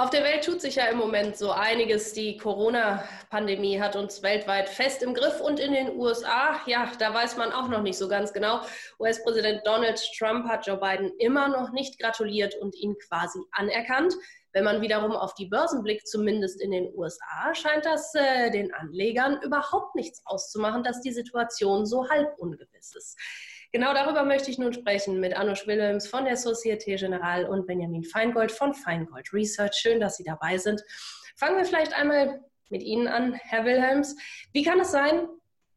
Auf der Welt tut sich ja im Moment so einiges. Die Corona-Pandemie hat uns weltweit fest im Griff und in den USA, ja, da weiß man auch noch nicht so ganz genau. US-Präsident Donald Trump hat Joe Biden immer noch nicht gratuliert und ihn quasi anerkannt. Wenn man wiederum auf die Börsen blickt, zumindest in den USA, scheint das äh, den Anlegern überhaupt nichts auszumachen, dass die Situation so halb ungewiss ist. Genau darüber möchte ich nun sprechen mit Anush Wilhelms von der Societe Generale und Benjamin Feingold von Feingold Research. Schön, dass Sie dabei sind. Fangen wir vielleicht einmal mit Ihnen an, Herr Wilhelms. Wie kann es sein,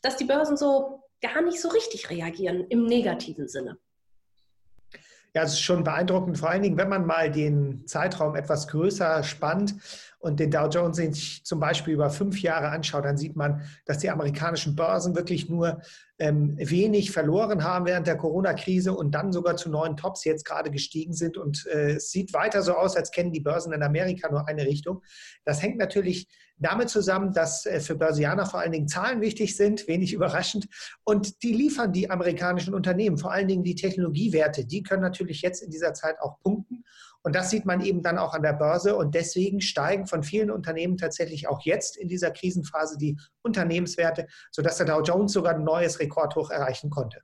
dass die Börsen so gar nicht so richtig reagieren im negativen Sinne? Ja, es ist schon beeindruckend, vor allen Dingen, wenn man mal den Zeitraum etwas größer spannt und den Dow Jones sich zum Beispiel über fünf Jahre anschaut, dann sieht man, dass die amerikanischen Börsen wirklich nur ähm, wenig verloren haben während der Corona-Krise und dann sogar zu neuen Tops jetzt gerade gestiegen sind. Und äh, es sieht weiter so aus, als kennen die Börsen in Amerika nur eine Richtung. Das hängt natürlich damit zusammen, dass äh, für Börsianer vor allen Dingen Zahlen wichtig sind, wenig überraschend. Und die liefern die amerikanischen Unternehmen, vor allen Dingen die Technologiewerte. Die können natürlich jetzt in dieser Zeit auch punkten. Und das sieht man eben dann auch an der Börse. Und deswegen steigen von vielen Unternehmen tatsächlich auch jetzt in dieser Krisenphase die Unternehmenswerte, sodass der Dow Jones sogar ein neues Rekordhoch erreichen konnte.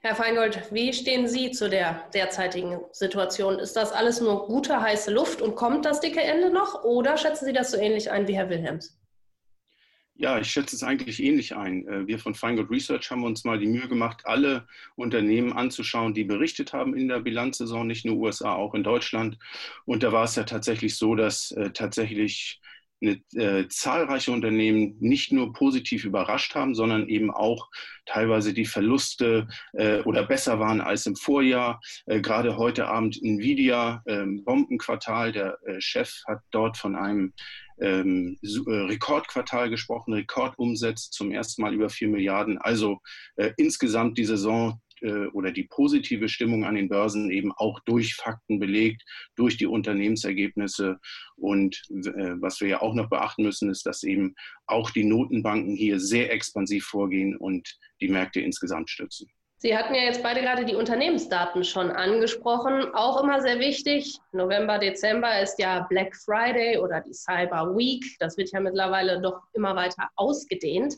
Herr Feingold, wie stehen Sie zu der derzeitigen Situation? Ist das alles nur gute, heiße Luft und kommt das dicke Ende noch? Oder schätzen Sie das so ähnlich ein wie Herr Wilhelms? Ja, ich schätze es eigentlich ähnlich ein. Äh, wir von Feingold Research haben uns mal die Mühe gemacht, alle Unternehmen anzuschauen, die berichtet haben in der Bilanzsaison, nicht nur USA, auch in Deutschland. Und da war es ja tatsächlich so, dass äh, tatsächlich eine, äh, zahlreiche Unternehmen nicht nur positiv überrascht haben, sondern eben auch teilweise die Verluste äh, oder besser waren als im Vorjahr. Äh, gerade heute Abend Nvidia, ähm, Bombenquartal, der äh, Chef hat dort von einem ähm, äh, Rekordquartal gesprochen, Rekordumsatz zum ersten Mal über vier Milliarden. Also äh, insgesamt die Saison oder die positive Stimmung an den Börsen eben auch durch Fakten belegt, durch die Unternehmensergebnisse. Und äh, was wir ja auch noch beachten müssen, ist, dass eben auch die Notenbanken hier sehr expansiv vorgehen und die Märkte insgesamt stützen. Sie hatten ja jetzt beide gerade die Unternehmensdaten schon angesprochen. Auch immer sehr wichtig. November, Dezember ist ja Black Friday oder die Cyber Week. Das wird ja mittlerweile doch immer weiter ausgedehnt.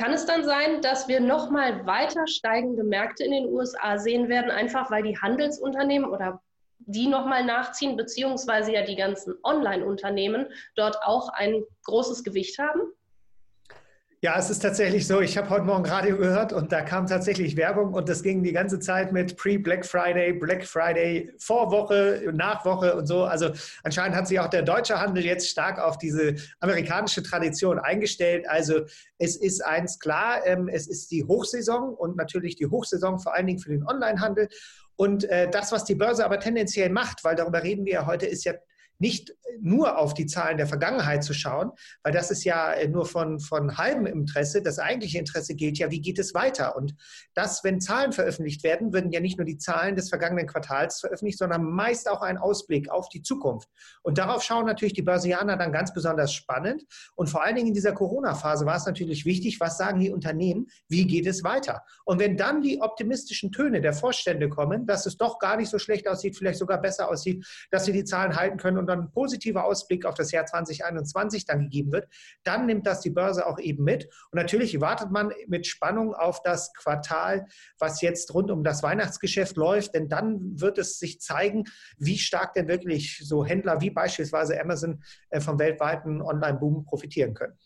Kann es dann sein, dass wir nochmal weiter steigende Märkte in den USA sehen werden, einfach weil die Handelsunternehmen oder die nochmal nachziehen, beziehungsweise ja die ganzen Online-Unternehmen dort auch ein großes Gewicht haben? Ja, es ist tatsächlich so. Ich habe heute Morgen Radio gehört und da kam tatsächlich Werbung und das ging die ganze Zeit mit Pre-Black Friday, Black Friday, Vorwoche, Nachwoche und so. Also anscheinend hat sich auch der deutsche Handel jetzt stark auf diese amerikanische Tradition eingestellt. Also es ist eins klar, ähm, es ist die Hochsaison und natürlich die Hochsaison vor allen Dingen für den Onlinehandel. Und äh, das, was die Börse aber tendenziell macht, weil darüber reden wir ja heute, ist ja nicht nur auf die Zahlen der Vergangenheit zu schauen, weil das ist ja nur von, von halbem Interesse. Das eigentliche Interesse gilt ja, wie geht es weiter? Und das, wenn Zahlen veröffentlicht werden, würden ja nicht nur die Zahlen des vergangenen Quartals veröffentlicht, sondern meist auch ein Ausblick auf die Zukunft. Und darauf schauen natürlich die Börsianer dann ganz besonders spannend. Und vor allen Dingen in dieser Corona-Phase war es natürlich wichtig, was sagen die Unternehmen, wie geht es weiter? Und wenn dann die optimistischen Töne der Vorstände kommen, dass es doch gar nicht so schlecht aussieht, vielleicht sogar besser aussieht, dass sie die Zahlen halten können und dann ein positiver Ausblick auf das Jahr 2021 dann gegeben wird, dann nimmt das die Börse auch eben mit. Und natürlich wartet man mit Spannung auf das Quartal, was jetzt rund um das Weihnachtsgeschäft läuft, denn dann wird es sich zeigen, wie stark denn wirklich so Händler wie beispielsweise Amazon äh, vom weltweiten Online-Boom profitieren können.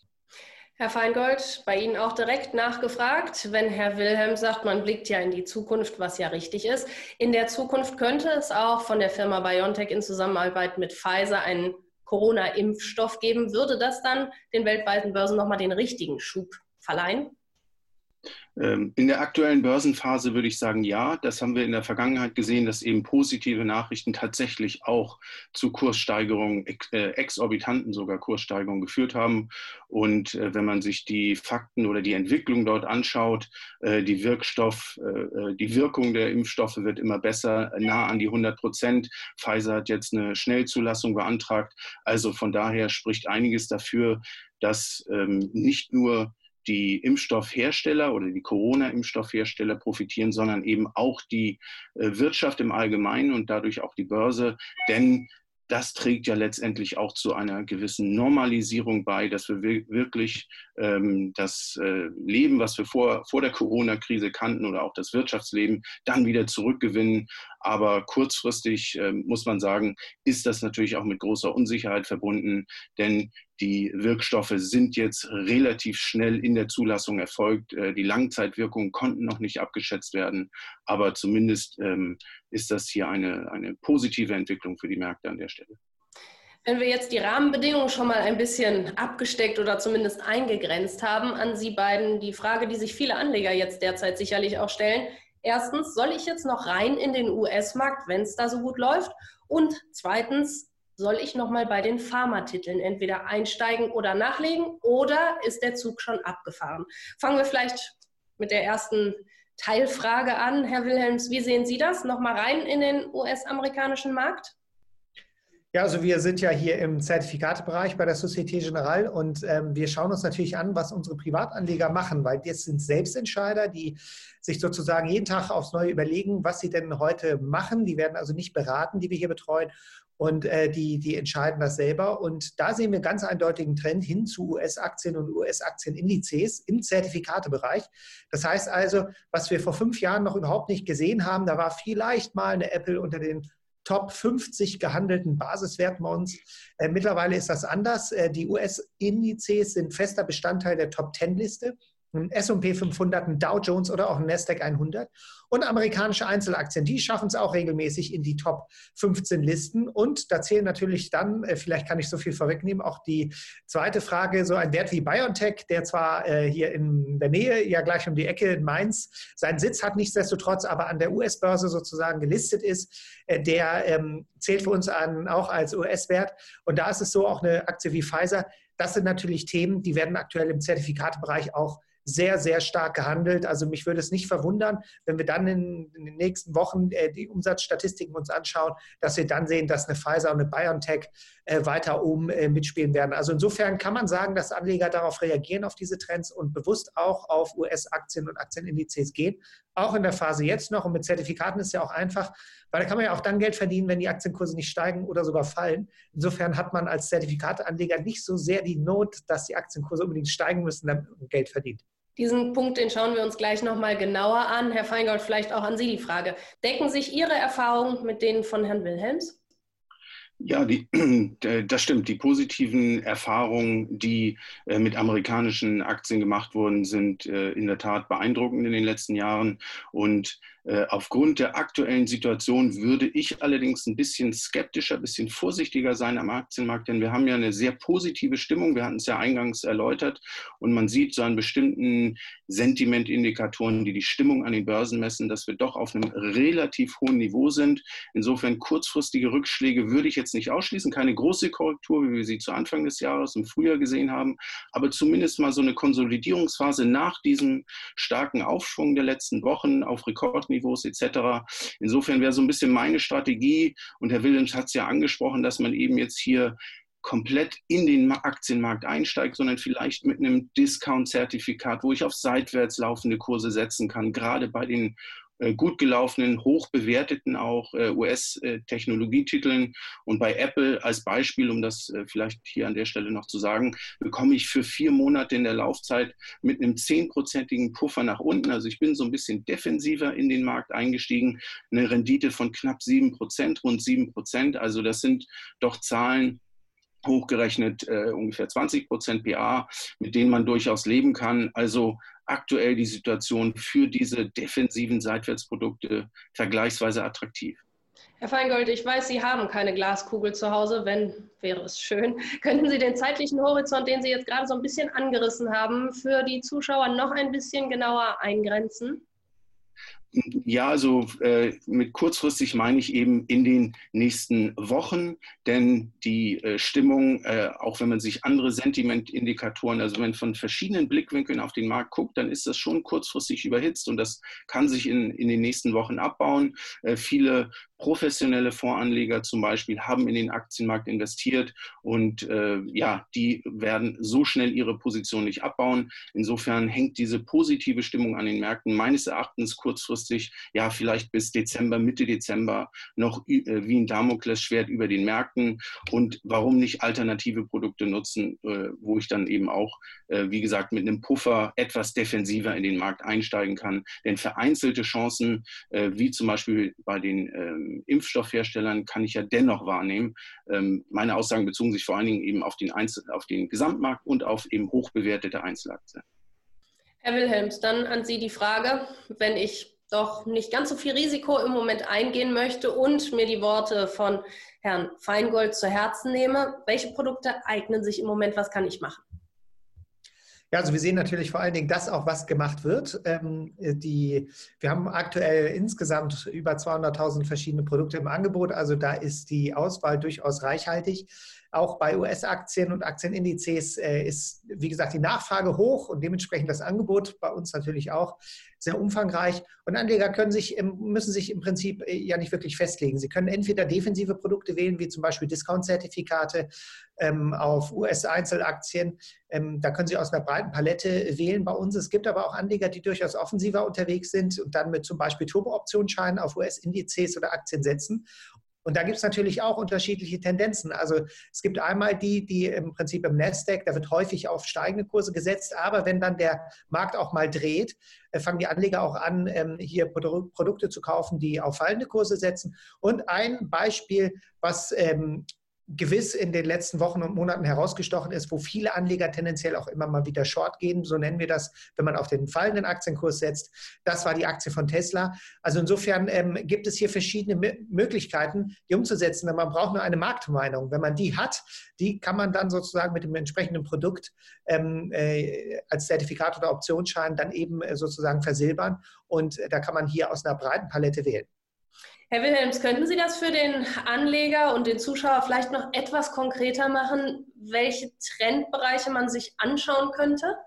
Herr Feingold, bei Ihnen auch direkt nachgefragt. Wenn Herr Wilhelm sagt, man blickt ja in die Zukunft, was ja richtig ist. In der Zukunft könnte es auch von der Firma BioNTech in Zusammenarbeit mit Pfizer einen Corona-Impfstoff geben. Würde das dann den weltweiten Börsen nochmal den richtigen Schub verleihen? Ähm, in der aktuellen Börsenphase würde ich sagen, ja. Das haben wir in der Vergangenheit gesehen, dass eben positive Nachrichten tatsächlich auch zu Kurssteigerungen, äh, exorbitanten sogar Kurssteigerungen geführt haben. Und äh, wenn man sich die Fakten oder die Entwicklung dort anschaut, äh, die Wirkstoff, die Wirkung der Impfstoffe wird immer besser, nah an die 100 Prozent. Pfizer hat jetzt eine Schnellzulassung beantragt. Also von daher spricht einiges dafür, dass ähm, nicht nur die Impfstoffhersteller oder die Corona-Impfstoffhersteller profitieren, sondern eben auch die äh, Wirtschaft im Allgemeinen und dadurch auch die Börse. Denn das trägt ja letztendlich auch zu einer gewissen Normalisierung bei, dass wir wirklich ähm, das äh, Leben, was wir vor, vor der Corona-Krise kannten oder auch das Wirtschaftsleben, dann wieder zurückgewinnen. Aber kurzfristig äh, muss man sagen, ist das natürlich auch mit großer Unsicherheit verbunden, denn die Wirkstoffe sind jetzt relativ schnell in der Zulassung erfolgt. Äh, die Langzeitwirkungen konnten noch nicht abgeschätzt werden, aber zumindest ähm, ist das hier eine, eine positive Entwicklung für die Märkte an der Stelle. Wenn wir jetzt die Rahmenbedingungen schon mal ein bisschen abgesteckt oder zumindest eingegrenzt haben, an Sie beiden die Frage, die sich viele Anleger jetzt derzeit sicherlich auch stellen. Erstens, soll ich jetzt noch rein in den US-Markt, wenn es da so gut läuft? Und zweitens, soll ich nochmal bei den Pharmatiteln entweder einsteigen oder nachlegen oder ist der Zug schon abgefahren? Fangen wir vielleicht mit der ersten Teilfrage an. Herr Wilhelms, wie sehen Sie das? Nochmal rein in den US-amerikanischen Markt? Ja, also wir sind ja hier im Zertifikatebereich bei der Societe Generale und ähm, wir schauen uns natürlich an, was unsere Privatanleger machen, weil das sind Selbstentscheider, die sich sozusagen jeden Tag aufs Neue überlegen, was sie denn heute machen. Die werden also nicht beraten, die wir hier betreuen und äh, die, die entscheiden das selber. Und da sehen wir ganz eindeutigen Trend hin zu US-Aktien und US-Aktienindizes im Zertifikatebereich. Das heißt also, was wir vor fünf Jahren noch überhaupt nicht gesehen haben, da war vielleicht mal eine Apple unter den Top 50 gehandelten uns. Äh, mittlerweile ist das anders. Äh, die US-Indizes sind fester Bestandteil der Top 10-Liste ein S&P 500, ein Dow Jones oder auch ein Nasdaq 100 und amerikanische Einzelaktien, die schaffen es auch regelmäßig in die Top 15 Listen und da zählen natürlich dann, äh, vielleicht kann ich so viel vorwegnehmen, auch die zweite Frage, so ein Wert wie BioNTech, der zwar äh, hier in der Nähe, ja gleich um die Ecke in Mainz, seinen Sitz hat, nichtsdestotrotz aber an der US-Börse sozusagen gelistet ist, äh, der ähm, zählt für uns an, auch als US-Wert und da ist es so, auch eine Aktie wie Pfizer, das sind natürlich Themen, die werden aktuell im Zertifikatebereich auch sehr, sehr stark gehandelt. Also mich würde es nicht verwundern, wenn wir dann in, in den nächsten Wochen äh, die Umsatzstatistiken uns anschauen, dass wir dann sehen, dass eine Pfizer und eine BioNTech äh, weiter oben äh, mitspielen werden. Also insofern kann man sagen, dass Anleger darauf reagieren, auf diese Trends und bewusst auch auf US-Aktien und Aktienindizes gehen. Auch in der Phase jetzt noch. Und mit Zertifikaten ist ja auch einfach, weil da kann man ja auch dann Geld verdienen, wenn die Aktienkurse nicht steigen oder sogar fallen. Insofern hat man als Zertifikateanleger nicht so sehr die Not, dass die Aktienkurse unbedingt steigen müssen, damit man Geld verdient. Diesen Punkt, den schauen wir uns gleich nochmal genauer an. Herr Feingold, vielleicht auch an Sie die Frage. Decken sich Ihre Erfahrungen mit denen von Herrn Wilhelms? Ja, die, das stimmt. Die positiven Erfahrungen, die äh, mit amerikanischen Aktien gemacht wurden, sind äh, in der Tat beeindruckend in den letzten Jahren. Und äh, aufgrund der aktuellen Situation würde ich allerdings ein bisschen skeptischer, ein bisschen vorsichtiger sein am Aktienmarkt, denn wir haben ja eine sehr positive Stimmung. Wir hatten es ja eingangs erläutert und man sieht so an bestimmten Sentimentindikatoren, die die Stimmung an den Börsen messen, dass wir doch auf einem relativ hohen Niveau sind. Insofern kurzfristige Rückschläge würde ich jetzt nicht ausschließen. Keine große Korrektur, wie wir sie zu Anfang des Jahres im Frühjahr gesehen haben, aber zumindest mal so eine Konsolidierungsphase nach diesem starken Aufschwung der letzten Wochen auf Rekordniveau Marktniveaus etc. Insofern wäre so ein bisschen meine Strategie, und Herr Williams hat es ja angesprochen, dass man eben jetzt hier komplett in den Aktienmarkt einsteigt, sondern vielleicht mit einem Discount-Zertifikat, wo ich auf seitwärts laufende Kurse setzen kann, gerade bei den gut gelaufenen, hoch bewerteten auch äh, US-Technologietiteln. Und bei Apple als Beispiel, um das äh, vielleicht hier an der Stelle noch zu sagen, bekomme ich für vier Monate in der Laufzeit mit einem zehnprozentigen Puffer nach unten. Also ich bin so ein bisschen defensiver in den Markt eingestiegen. Eine Rendite von knapp sieben Prozent, rund sieben Prozent. Also das sind doch Zahlen, hochgerechnet äh, ungefähr 20 Prozent PA, mit denen man durchaus leben kann. Also aktuell die Situation für diese defensiven Seitwärtsprodukte vergleichsweise attraktiv. Herr Feingold, ich weiß, Sie haben keine Glaskugel zu Hause. Wenn, wäre es schön. Könnten Sie den zeitlichen Horizont, den Sie jetzt gerade so ein bisschen angerissen haben, für die Zuschauer noch ein bisschen genauer eingrenzen? Ja, also äh, mit kurzfristig meine ich eben in den nächsten Wochen, denn die äh, Stimmung, äh, auch wenn man sich andere Sentimentindikatoren, also wenn man von verschiedenen Blickwinkeln auf den Markt guckt, dann ist das schon kurzfristig überhitzt und das kann sich in, in den nächsten Wochen abbauen. Äh, viele professionelle Voranleger zum Beispiel haben in den Aktienmarkt investiert und äh, ja, die werden so schnell ihre Position nicht abbauen. Insofern hängt diese positive Stimmung an den Märkten meines Erachtens kurzfristig kurzfristig, ja, vielleicht bis Dezember, Mitte Dezember noch äh, wie ein Damoklesschwert über den Märkten und warum nicht alternative Produkte nutzen, äh, wo ich dann eben auch, äh, wie gesagt, mit einem Puffer etwas defensiver in den Markt einsteigen kann. Denn vereinzelte Chancen, wie zum Beispiel bei den ähm, Impfstoffherstellern, kann ich ja dennoch wahrnehmen. Ähm, meine Aussagen bezogen sich vor allen Dingen eben auf den, Einzel auf den Gesamtmarkt und auf eben hochbewertete Einzelaktien. Herr Wilhelms, dann an Sie die Frage, wenn ich doch nicht ganz so viel Risiko im Moment eingehen möchte und mir die Worte von Herrn Feingold zu Herzen nehme, welche Produkte eignen sich im Moment, was kann ich machen? Ja, also wir sehen natürlich vor allen Dingen das auch, was gemacht wird. Ähm, die, wir haben aktuell insgesamt über 200.000 verschiedene Produkte im Angebot. Also da ist die Auswahl durchaus reichhaltig. Auch bei US-Aktien und Aktienindizes äh, ist, wie gesagt, die Nachfrage hoch und dementsprechend das Angebot bei uns natürlich auch sehr umfangreich. Und Anleger können sich, müssen sich im Prinzip äh, ja nicht wirklich festlegen. Sie können entweder defensive Produkte wählen, wie zum Beispiel Discount-Zertifikate ähm, auf US-Einzelaktien. Ähm, da können Sie aus einer breiten Palette wählen bei uns. Es gibt aber auch Anleger, die durchaus offensiver unterwegs sind und dann mit zum Beispiel Turbo-Optionsscheinen auf US-Indizes oder Aktien setzen. Und da gibt es natürlich auch unterschiedliche Tendenzen. Also es gibt einmal die, die im Prinzip im Nasdaq, da wird häufig auf steigende Kurse gesetzt, aber wenn dann der Markt auch mal dreht, äh, fangen die Anleger auch an, ähm, hier Produkte zu kaufen, die auf fallende Kurse setzen. Und ein Beispiel, was ähm, gewiss in den letzten Wochen und Monaten herausgestochen ist, wo viele Anleger tendenziell auch immer mal wieder Short gehen, so nennen wir das, wenn man auf den fallenden Aktienkurs setzt. Das war die Aktie von Tesla. Also insofern ähm, gibt es hier verschiedene Möglichkeiten, die umzusetzen. Man braucht nur eine Marktmeinung. Wenn man die hat, die kann man dann sozusagen mit dem entsprechenden Produkt ähm, äh, als Zertifikat oder Optionsschein dann eben äh, sozusagen versilbern. Und äh, da kann man hier aus einer breiten Palette wählen. Herr Wilhelms, könnten Sie das für den Anleger und den Zuschauer vielleicht noch etwas konkreter machen, welche Trendbereiche man sich anschauen könnte?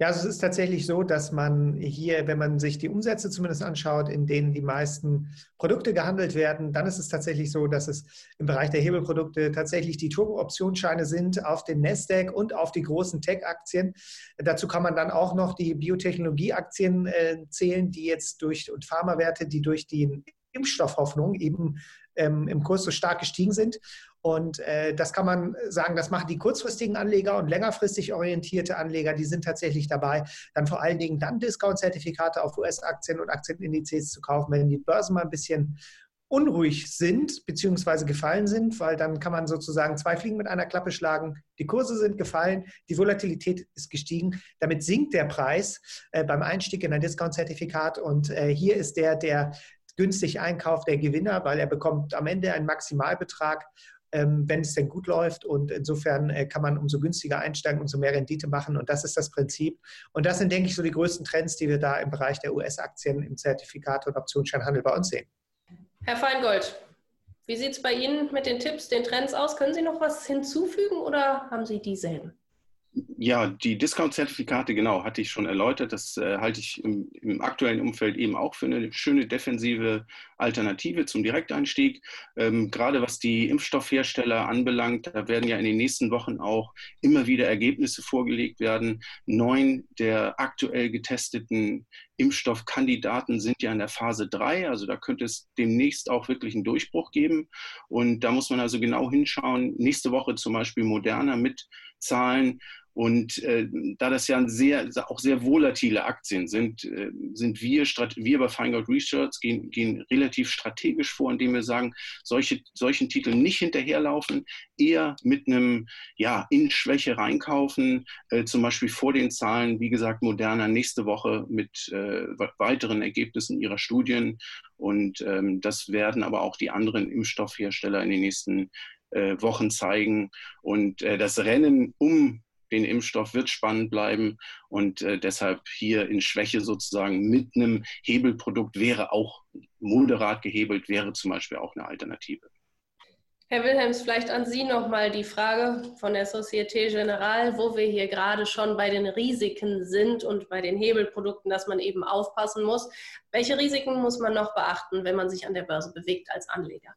Ja, also es ist tatsächlich so, dass man hier, wenn man sich die Umsätze zumindest anschaut, in denen die meisten Produkte gehandelt werden, dann ist es tatsächlich so, dass es im Bereich der Hebelprodukte tatsächlich die Turbo-Optionsscheine sind auf den Nasdaq und auf die großen Tech-Aktien. Dazu kann man dann auch noch die Biotechnologie-Aktien äh, zählen, die jetzt durch und Pharmawerte, die durch die Impfstoffhoffnung eben ähm, im Kurs so stark gestiegen sind. Und äh, das kann man sagen, das machen die kurzfristigen Anleger und längerfristig orientierte Anleger, die sind tatsächlich dabei, dann vor allen Dingen dann Discount-Zertifikate auf US-Aktien und Aktienindizes zu kaufen, wenn die Börsen mal ein bisschen unruhig sind bzw. gefallen sind, weil dann kann man sozusagen zwei Fliegen mit einer Klappe schlagen. Die Kurse sind gefallen, die Volatilität ist gestiegen. Damit sinkt der Preis äh, beim Einstieg in ein Discount-Zertifikat und äh, hier ist der, der günstig einkauft, der Gewinner, weil er bekommt am Ende einen Maximalbetrag ähm, wenn es denn gut läuft. Und insofern äh, kann man umso günstiger einsteigen, umso mehr Rendite machen. Und das ist das Prinzip. Und das sind, denke ich, so die größten Trends, die wir da im Bereich der US-Aktien im Zertifikat- und Optionsscheinhandel bei uns sehen. Herr Feingold, wie sieht es bei Ihnen mit den Tipps, den Trends aus? Können Sie noch was hinzufügen oder haben Sie dieselben? Ja, die Discount-Zertifikate, genau, hatte ich schon erläutert. Das äh, halte ich im, im, aktuellen Umfeld eben auch für eine schöne defensive Alternative zum Direkteinstieg. Ähm, gerade was die Impfstoffhersteller anbelangt, da werden ja in den nächsten Wochen auch immer wieder Ergebnisse vorgelegt werden. Neun der aktuell getesteten Impfstoffkandidaten sind ja in der Phase 3, also da könnte es demnächst auch wirklich einen Durchbruch geben. Und da muss man also genau hinschauen. Nächste Woche zum Beispiel Moderna mit Zahlen und äh, da das ja sehr, auch sehr volatile Aktien sind, äh, sind wir, wir bei Feingold Research gehen, gehen relativ strategisch vor, indem wir sagen, solche, solchen Titeln nicht hinterherlaufen, eher mit einem ja, in Schwäche reinkaufen, äh, zum Beispiel vor den Zahlen, wie gesagt, Moderna nächste Woche mit äh, weiteren Ergebnissen ihrer Studien. Und ähm, das werden aber auch die anderen Impfstoffhersteller in den nächsten äh, Wochen zeigen. Und äh, das Rennen um den Impfstoff wird spannend bleiben und äh, deshalb hier in Schwäche sozusagen mit einem Hebelprodukt wäre auch moderat gehebelt, wäre zum Beispiel auch eine Alternative. Herr Wilhelms, vielleicht an Sie nochmal die Frage von der Societe Generale, wo wir hier gerade schon bei den Risiken sind und bei den Hebelprodukten, dass man eben aufpassen muss. Welche Risiken muss man noch beachten, wenn man sich an der Börse bewegt als Anleger?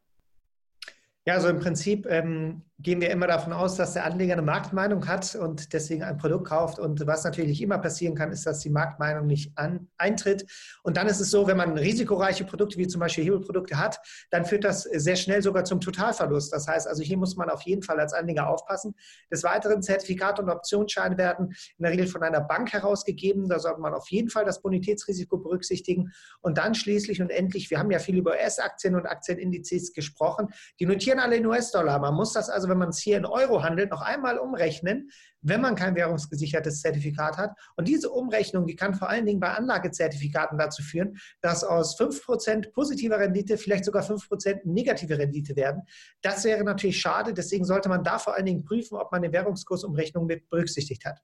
Ja, also im Prinzip ähm, gehen wir immer davon aus, dass der Anleger eine Marktmeinung hat und deswegen ein Produkt kauft. Und was natürlich immer passieren kann, ist, dass die Marktmeinung nicht an, eintritt. Und dann ist es so, wenn man risikoreiche Produkte wie zum Beispiel Hebelprodukte hat, dann führt das sehr schnell sogar zum Totalverlust. Das heißt also, hier muss man auf jeden Fall als Anleger aufpassen. Des Weiteren Zertifikate und Optionsscheine werden in der Regel von einer Bank herausgegeben. Da sollte man auf jeden Fall das Bonitätsrisiko berücksichtigen. Und dann schließlich und endlich, wir haben ja viel über US-Aktien und Aktienindizes gesprochen, die notieren alle in US-Dollar. Man muss das also wenn man es hier in Euro handelt, noch einmal umrechnen, wenn man kein währungsgesichertes Zertifikat hat. Und diese Umrechnung, die kann vor allen Dingen bei Anlagezertifikaten dazu führen, dass aus 5% positiver Rendite vielleicht sogar 5% negative Rendite werden. Das wäre natürlich schade. Deswegen sollte man da vor allen Dingen prüfen, ob man eine Währungskursumrechnung mit berücksichtigt hat.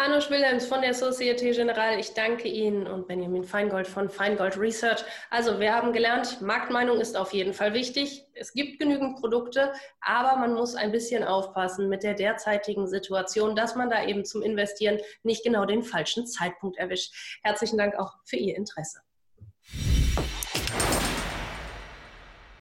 Arno Wilhelms von der Societe Generale, ich danke Ihnen und Benjamin Feingold von Feingold Research. Also wir haben gelernt, Marktmeinung ist auf jeden Fall wichtig. Es gibt genügend Produkte, aber man muss ein bisschen aufpassen mit der derzeitigen Situation, dass man da eben zum Investieren nicht genau den falschen Zeitpunkt erwischt. Herzlichen Dank auch für Ihr Interesse.